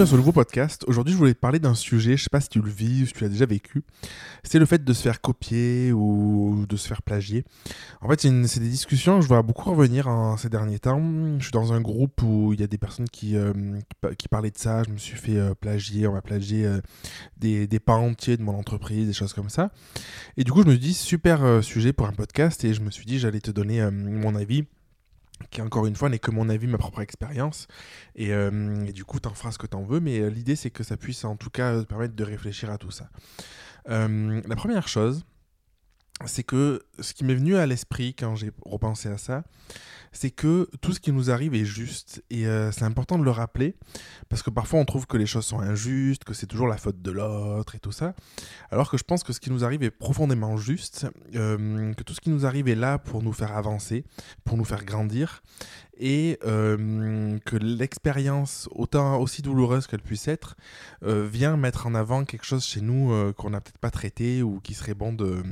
bienvenue à ce nouveau podcast. Aujourd'hui, je voulais parler d'un sujet, je sais pas si tu le vis ou si tu l'as déjà vécu. C'est le fait de se faire copier ou de se faire plagier. En fait, c'est des discussions que je vois beaucoup revenir en ces derniers temps. Je suis dans un groupe où il y a des personnes qui, euh, qui parlaient de ça. Je me suis fait euh, plagier, on m'a plagié euh, des, des pas entiers de mon entreprise, des choses comme ça. Et du coup, je me suis dit, super sujet pour un podcast et je me suis dit, j'allais te donner mon avis qui encore une fois n'est que mon avis, ma propre expérience. Et, euh, du coup, t'en feras ce que t'en veux, mais euh, l'idée c'est que ça puisse en tout cas te permettre de réfléchir à tout ça. Euh, la première chose, c'est que ce qui m'est venu à l'esprit quand j'ai repensé à ça, c'est que tout ce qui nous arrive est juste. Et euh, c'est important de le rappeler, parce que parfois on trouve que les choses sont injustes, que c'est toujours la faute de l'autre et tout ça. Alors que je pense que ce qui nous arrive est profondément juste, euh, que tout ce qui nous arrive est là pour nous faire avancer, pour nous faire grandir, et euh, que l'expérience, autant aussi douloureuse qu'elle puisse être, vient mettre en avant quelque chose chez nous qu'on n'a peut-être pas traité ou qui serait bon de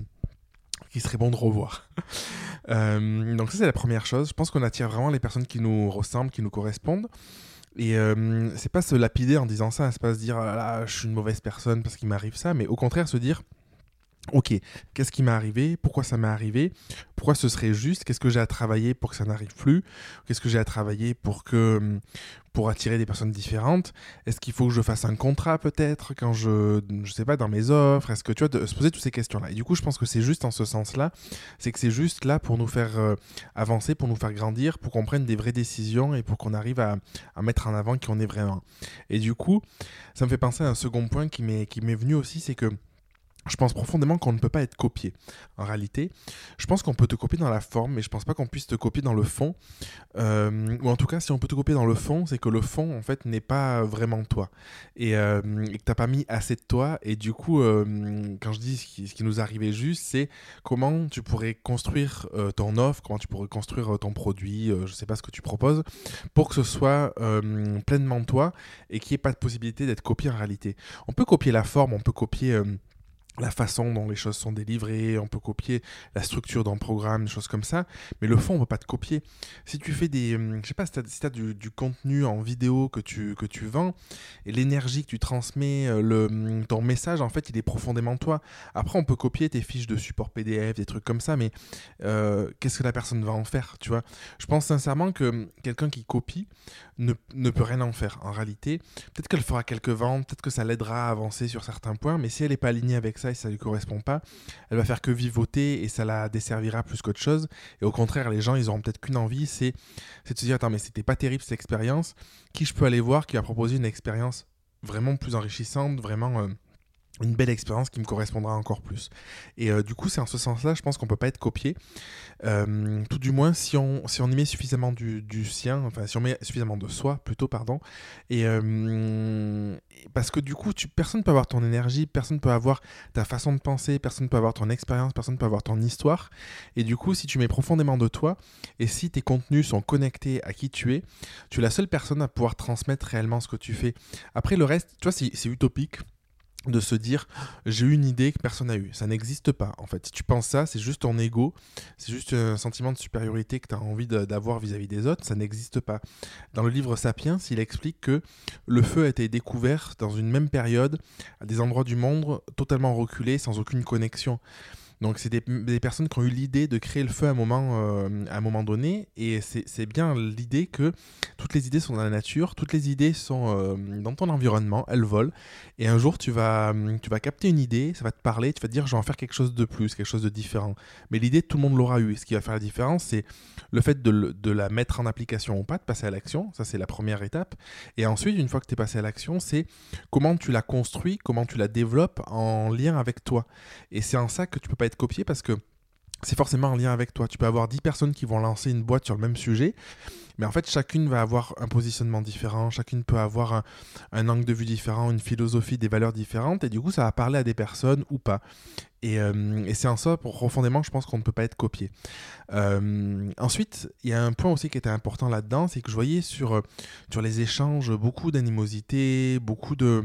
qui serait bon de revoir. Euh, donc ça c'est la première chose. Je pense qu'on attire vraiment les personnes qui nous ressemblent, qui nous correspondent. Et euh, c'est pas se lapider en disant ça, c'est pas se dire ah là, je suis une mauvaise personne parce qu'il m'arrive ça, mais au contraire se dire Ok, qu'est-ce qui m'est arrivé? Pourquoi ça m'est arrivé? Pourquoi ce serait juste? Qu'est-ce que j'ai à travailler pour que ça n'arrive plus? Qu'est-ce que j'ai à travailler pour que pour attirer des personnes différentes? Est-ce qu'il faut que je fasse un contrat peut-être quand je je sais pas dans mes offres? Est-ce que tu vois de se poser toutes ces questions-là. Et du coup, je pense que c'est juste en ce sens-là, c'est que c'est juste là pour nous faire euh, avancer, pour nous faire grandir, pour qu'on prenne des vraies décisions et pour qu'on arrive à, à, mettre en avant qui on est vraiment. Et du coup, ça me fait penser à un second point qui m'est qui m'est venu aussi, c'est que je pense profondément qu'on ne peut pas être copié. En réalité, je pense qu'on peut te copier dans la forme, mais je pense pas qu'on puisse te copier dans le fond. Euh, ou en tout cas, si on peut te copier dans le fond, c'est que le fond, en fait, n'est pas vraiment toi. Et, euh, et que pas mis assez de toi. Et du coup, euh, quand je dis ce qui, ce qui, nous arrivait juste, c'est comment tu pourrais construire ton offre, comment tu pourrais construire ton produit, je sais pas ce que tu proposes, pour que ce soit pleinement toi et qu'il n'y ait pas de possibilité d'être copié en réalité. On peut copier la forme, on peut copier la façon dont les choses sont délivrées, on peut copier la structure d'un programme, des choses comme ça, mais le fond, on ne peut pas te copier. Si tu fais des, hum, je sais pas, si tu as, du, contenu en vidéo que tu, que tu vends, l'énergie que tu transmets, euh, hum, ton message, en fait, il est profondément toi. Après, on peut copier tes fiches de support PDF, des trucs comme ça, mais euh, qu'est-ce que la personne va en faire, tu vois? Je pense sincèrement que hum, quelqu'un qui copie ne, ne peut rien en faire. En réalité, peut-être qu'elle fera quelques ventes, peut-être que ça l'aidera à avancer sur certains points, mais si elle n'est pas alignée avec ça, et ça lui correspond pas, elle va faire que vivoter et ça la desservira plus qu'autre chose. Et au contraire, les gens, ils auront peut-être qu'une envie, c'est de se dire attends, mais c'était pas terrible cette expérience. Qui je peux aller voir qui va proposer une expérience vraiment plus enrichissante, vraiment. Euh, une belle expérience qui me correspondra encore plus. Et euh, du coup, c'est en ce sens-là, je pense qu'on peut pas être copié. Euh, tout du moins, si on, si on y met suffisamment du, du, sien, enfin, si on met suffisamment de soi, plutôt, pardon. Et euh, parce que du coup, tu, personne ne peut avoir ton énergie, personne ne peut avoir ta façon de penser, personne ne peut avoir ton expérience, personne ne peut avoir ton histoire. Et du coup, si tu mets profondément de toi, et si tes contenus sont connectés à qui tu es, tu es la seule personne à pouvoir transmettre réellement ce que tu fais. Après, le reste, tu vois, c'est utopique de se dire j'ai eu une idée que personne n'a eu. Ça n'existe pas en fait. Si tu penses ça, c'est juste ton ego, c'est juste un sentiment de supériorité que tu as envie d'avoir vis-à-vis des autres, ça n'existe pas. Dans le livre Sapiens, il explique que le feu a été découvert dans une même période à des endroits du monde totalement reculés sans aucune connexion. Donc c'est des, personnes qui ont eu l'idée de créer le feu à un moment, euh, à un moment donné, et c'est bien l'idée que toutes les idées sont dans la nature, toutes les idées sont euh, dans ton environnement, elles volent, et un jour tu vas, tu vas capter une idée, ça va te parler, tu vas te dire je vais en faire quelque chose de plus, quelque chose de différent. Mais l'idée tout le monde l'aura eu, ce qui va faire la différence c'est le fait de, de, la mettre en application ou pas, de passer à l'action, ça c'est la première étape, et ensuite une fois que tu es passé à l'action, c'est comment tu la construis, comment tu la développes en lien avec toi. Et c'est en ça que tu peux pas être copié parce que c'est forcément en lien avec toi. Tu peux avoir 10 personnes qui vont lancer une boîte sur le même sujet, mais en fait, chacune va avoir un positionnement différent, chacune peut avoir un, angle de vue différent, une philosophie, des valeurs différentes, et du coup, ça va parler à des personnes ou pas. Et, euh, c'est en ça, profondément, je pense qu'on ne peut pas être copié. Euh, ensuite, il y a un point aussi qui était important là-dedans, c'est que je voyais sur, sur les échanges beaucoup d'animosité, beaucoup de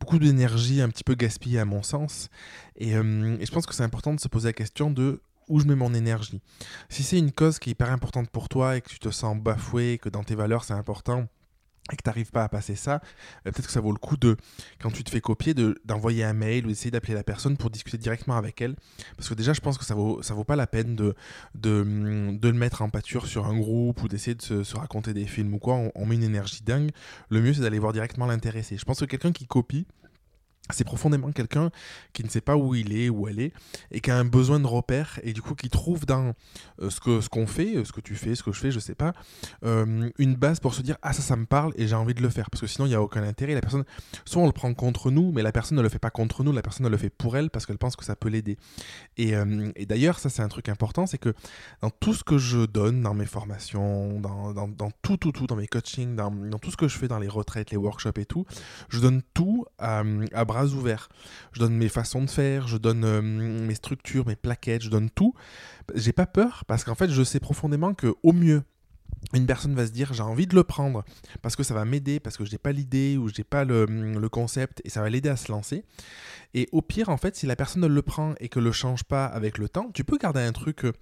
beaucoup d'énergie un petit peu gaspillée à mon sens. Et, euh, et je pense que c'est important de se poser la question de où je mets mon énergie. Si c'est une cause qui est hyper importante pour toi et que tu te sens bafoué, que dans tes valeurs c'est important, et que tu n'arrives pas à passer ça, euh, peut-être que ça vaut le coup de, quand tu te fais copier, d'envoyer un mail ou d'essayer d'appeler la personne pour discuter directement avec elle. Parce que déjà, je pense que ça vaut, ça vaut pas la peine de, de, de le mettre en pâture sur un groupe ou d'essayer de se, raconter des films ou quoi. On met une énergie dingue. Le mieux, c'est d'aller voir directement l'intéressé. Je pense que quelqu'un qui copie, c'est profondément quelqu'un qui ne sait pas où il est, où elle est, et qui a un besoin de repère, et du coup qui trouve dans euh, ce que ce qu'on fait, euh, ce que tu fais, ce que je fais, je sais pas, euh, une base pour se dire ah ça ça me parle et j'ai envie de le faire, parce que sinon il n'y a aucun intérêt. La personne, soit on le prend contre nous, mais la personne ne le fait pas contre nous, la personne ne le fait pour elle parce qu'elle pense que ça peut l'aider. Et, et d'ailleurs ça c'est un truc important, c'est que dans tout ce que je donne, dans mes formations, dans, dans, dans tout tout tout, dans mes coachings, dans, dans, tout ce que je fais dans les retraites, les workshops et tout, je donne tout à, à bras ouverts. Je donne mes façons de faire, je donne euh, mes structures, mes plaquettes, je donne tout. J'ai pas peur parce qu'en fait, je sais profondément que au mieux, une personne va se dire j'ai envie de le prendre parce que ça va m'aider, parce que je n'ai pas l'idée ou je n'ai pas le, le, concept et ça va l'aider à se lancer. Et au pire, en fait, si la personne ne le prend et que le change pas avec le temps, tu peux garder un truc euh,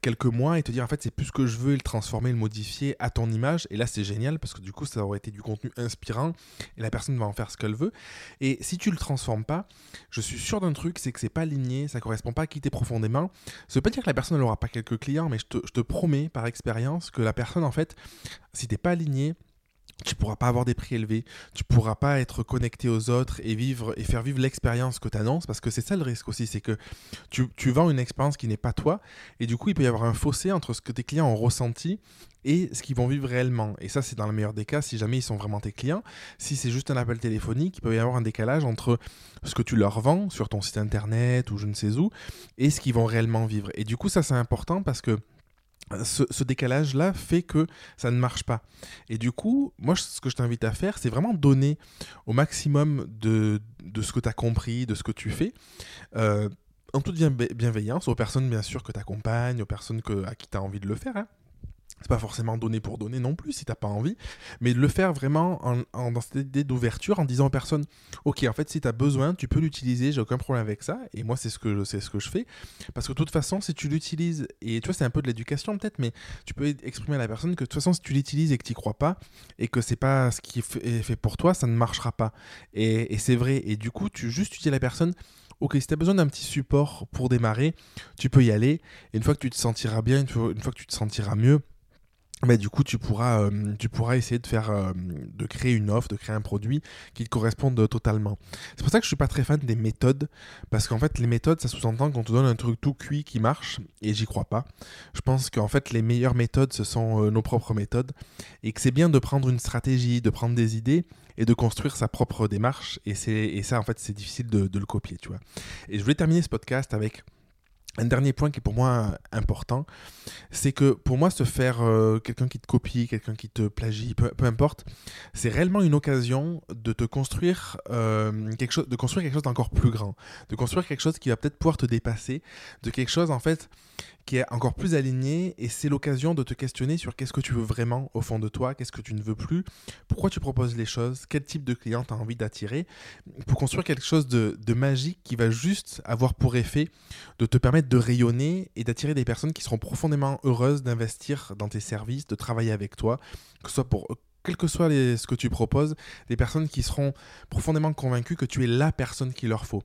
quelques mois et te dire en fait c'est plus ce que je veux et le transformer, le modifier à ton image. Et là c'est génial parce que du coup ça aurait été du contenu inspirant et la personne va en faire ce qu'elle veut. Et si tu le transformes pas, je suis sûr d'un truc, c'est que c'est pas aligné, ça correspond pas à qui t'es profondément. Ça veut pas dire que la personne n'aura pas quelques clients, mais je te, je te promets par expérience que la personne en fait, si t'es pas aligné, tu pourras pas avoir des prix élevés, tu pourras pas être connecté aux autres et vivre et faire vivre l'expérience que tu annonces parce que c'est ça le risque aussi, c'est que tu, tu, vends une expérience qui n'est pas toi et du coup il peut y avoir un fossé entre ce que tes clients ont ressenti et ce qu'ils vont vivre réellement. Et ça c'est dans le meilleur des cas si jamais ils sont vraiment tes clients. Si c'est juste un appel téléphonique, il peut y avoir un décalage entre ce que tu leur vends sur ton site internet ou je ne sais où et ce qu'ils vont réellement vivre. Et du coup ça c'est important parce que ce, décalage-là fait que ça ne marche pas. Et du coup, moi, ce que je t'invite à faire, c'est vraiment donner au maximum de, de ce que tu as compris, de ce que tu fais. Euh, en toute bienveillance aux personnes bien sûr que tu accompagnes, aux personnes que, à qui tu as envie de le faire. Hein. C'est pas forcément donner pour donner non plus si t'as pas envie, mais de le faire vraiment en, dans cette idée d'ouverture en disant aux personnes Ok, en fait, si tu as besoin, tu peux l'utiliser, j'ai aucun problème avec ça. Et moi, c'est ce, que, ce que je fais. Parce que de toute façon, si tu l'utilises, et tu vois, c'est un peu de l'éducation peut-être, mais tu peux exprimer à la personne que de toute façon, si tu l'utilises et que tu crois pas, et que c'est pas ce qui est fait pour toi, ça ne marchera pas. Et, et c'est vrai. Et du coup, tu juste tu dis à la personne ok, si tu as besoin d'un petit support pour démarrer, tu peux y aller. Et une fois que tu te sentiras bien, une fois que tu te sentiras mieux, mais du coup, tu pourras, euh, tu pourras essayer de faire, euh, de créer une offre, de créer un produit qui te corresponde totalement. C'est pour ça que je suis pas très fan des méthodes, parce qu'en fait, les méthodes, ça sous-entend qu'on te donne un truc tout cuit qui marche, et j'y crois pas. Je pense qu'en fait, les meilleures méthodes, ce sont euh, nos propres méthodes, et que c'est bien de prendre une stratégie, de prendre des idées, et de construire sa propre démarche, et, et ça, en fait, c'est difficile de, de le copier, tu vois. Et je voulais terminer ce podcast avec un dernier point qui est pour moi important, c'est que pour moi, se faire euh, quelqu'un qui te copie, quelqu'un qui te plagie, peu, importe, c'est réellement une occasion de te construire euh, quelque chose, de construire quelque chose d'encore plus grand, de construire quelque chose qui va peut-être pouvoir te dépasser, de quelque chose en fait qui est encore plus aligné et c'est l'occasion de te questionner sur qu'est-ce que tu veux vraiment au fond de toi, qu'est-ce que tu ne veux plus, pourquoi tu proposes les choses, quel type de client tu as envie d'attirer, pour construire quelque chose de, magique qui va juste avoir pour effet de te permettre de rayonner et d'attirer des personnes qui seront profondément heureuses d'investir dans tes services, de travailler avec toi, que ce soit pour quel que soit ce que tu proposes, des personnes qui seront profondément convaincues que tu es la personne qu'il leur faut.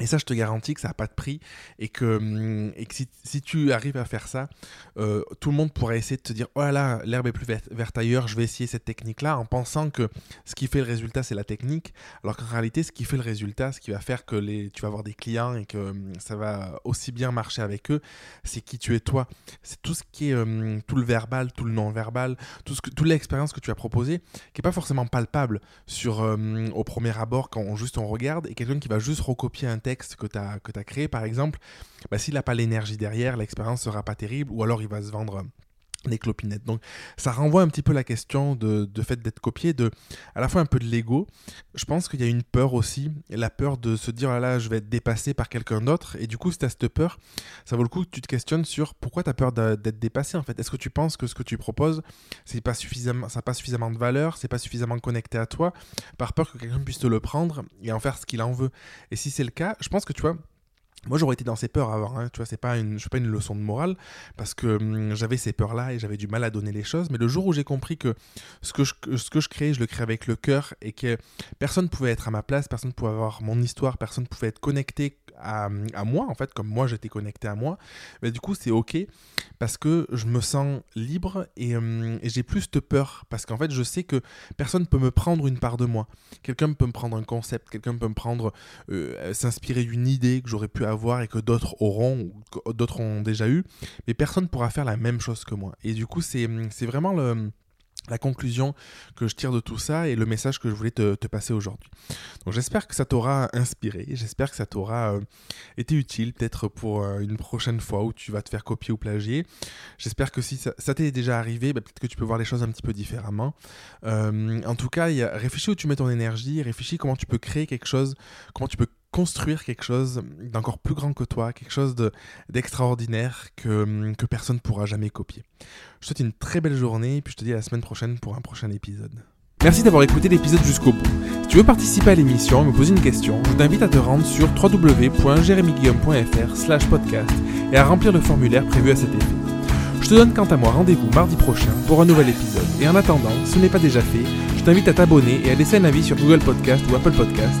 Et ça, je te garantis que ça n'a pas de prix et que, hum, et que si, tu arrives à faire ça, euh, tout le monde pourrait essayer de te dire Oh là là, l'herbe est plus verte, ailleurs, je vais essayer cette technique-là, en pensant que ce qui fait le résultat, c'est la technique. Alors qu'en réalité, ce qui fait le résultat, ce qui va faire que les, tu vas avoir des clients et que hum, ça va aussi bien marcher avec eux, c'est qui tu es toi. C'est tout ce qui est hum, tout le verbal, tout le non-verbal, tout ce que, toute l'expérience que tu as proposée, qui n'est pas forcément palpable sur, au premier abord quand on, juste on regarde, et quelqu'un qui va juste recopier un texte que tu as, créé, par exemple, bah, s'il n'a pas l'énergie derrière, l'expérience sera pas terrible, ou alors il va se vendre des clopinettes. Donc ça renvoie un petit peu la question de, de fait d'être copié, de à la fois un peu de l'ego. Je pense qu'il y a une peur aussi, la peur de se dire là je vais être dépassé par quelqu'un d'autre. Et du coup si tu as cette peur, ça vaut le coup que tu te questionnes sur pourquoi tu as peur d'être dépassé en fait. Est-ce que tu penses que ce que tu proposes, c'est pas suffisamment, ça n'a pas suffisamment de valeur, c'est pas suffisamment connecté à toi, par peur que quelqu'un puisse te le prendre et en faire ce qu'il en veut? Et si c'est le cas, je pense que tu vois, moi j'aurais été dans ces peurs avant, hein. tu vois, c'est pas une, je pas une leçon de morale, parce que hum, j'avais ces peurs-là et j'avais du mal à donner les choses, mais le jour où j'ai compris que ce que, je, ce que je crée, je le crée avec le cœur et que personne ne pouvait être à ma place, personne ne pouvait avoir mon histoire, personne ne pouvait être connecté à, moi, en fait, comme moi j'étais connecté à moi, mais du coup c'est ok, parce que je me sens libre et, hum, et j'ai plus de peur, parce qu'en fait je sais que personne ne peut me prendre une part de moi. Quelqu'un peut me prendre un concept, quelqu'un peut me prendre, euh, s'inspirer d'une idée que j'aurais pu avoir et que d'autres auront ou d'autres ont déjà eu, mais personne ne pourra faire la même chose que moi. Et du coup, c'est vraiment le, la conclusion que je tire de tout ça et le message que je voulais te, passer aujourd'hui. Donc j'espère que ça t'aura inspiré, j'espère que ça t'aura euh, été utile peut-être pour euh, une prochaine fois où tu vas te faire copier ou plagier. J'espère que si ça, t'est déjà arrivé, bah, peut-être que tu peux voir les choses un petit peu différemment. Euh, en tout cas, réfléchis où tu mets ton énergie, réfléchis comment tu peux créer quelque chose, comment tu peux construire quelque chose d'encore plus grand que toi, quelque chose d'extraordinaire que, que personne ne pourra jamais copier. Je te souhaite une très belle journée et puis je te dis à la semaine prochaine pour un prochain épisode. Merci d'avoir écouté l'épisode jusqu'au bout. Si tu veux participer à l'émission et me poser une question, je t'invite à te rendre sur www.jeremyguillaume.fr slash podcast et à remplir le formulaire prévu à cet effet. Je te donne quant à moi rendez-vous mardi prochain pour un nouvel épisode. Et en attendant, si ce n'est pas déjà fait, je t'invite à t'abonner et à laisser un avis sur Google Podcast ou Apple Podcast